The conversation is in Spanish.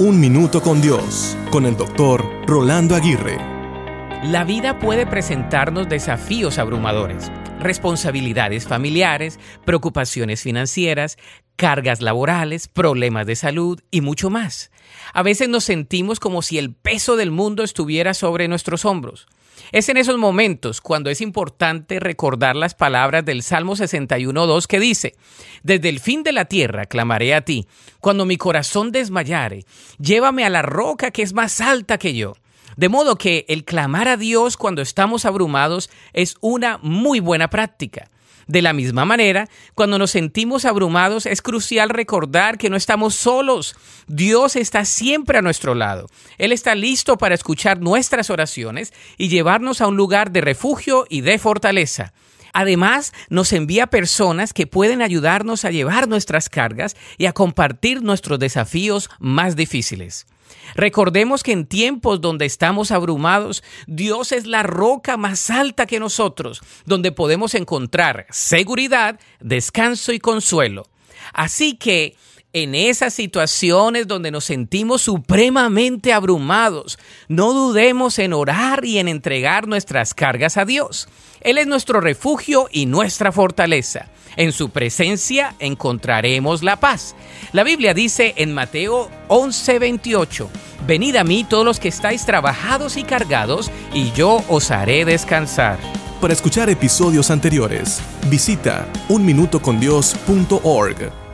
Un Minuto con Dios, con el doctor Rolando Aguirre. La vida puede presentarnos desafíos abrumadores, responsabilidades familiares, preocupaciones financieras, cargas laborales, problemas de salud y mucho más. A veces nos sentimos como si el peso del mundo estuviera sobre nuestros hombros. Es en esos momentos cuando es importante recordar las palabras del Salmo 61.2 que dice, Desde el fin de la tierra clamaré a ti, cuando mi corazón desmayare, llévame a la roca que es más alta que yo. De modo que el clamar a Dios cuando estamos abrumados es una muy buena práctica. De la misma manera, cuando nos sentimos abrumados es crucial recordar que no estamos solos. Dios está siempre a nuestro lado. Él está listo para escuchar nuestras oraciones y llevarnos a un lugar de refugio y de fortaleza. Además, nos envía personas que pueden ayudarnos a llevar nuestras cargas y a compartir nuestros desafíos más difíciles. Recordemos que en tiempos donde estamos abrumados, Dios es la roca más alta que nosotros, donde podemos encontrar seguridad, descanso y consuelo. Así que en esas situaciones donde nos sentimos supremamente abrumados, no dudemos en orar y en entregar nuestras cargas a Dios. Él es nuestro refugio y nuestra fortaleza. En su presencia encontraremos la paz. La Biblia dice en Mateo 11:28, Venid a mí todos los que estáis trabajados y cargados, y yo os haré descansar. Para escuchar episodios anteriores, visita unminutocondios.org.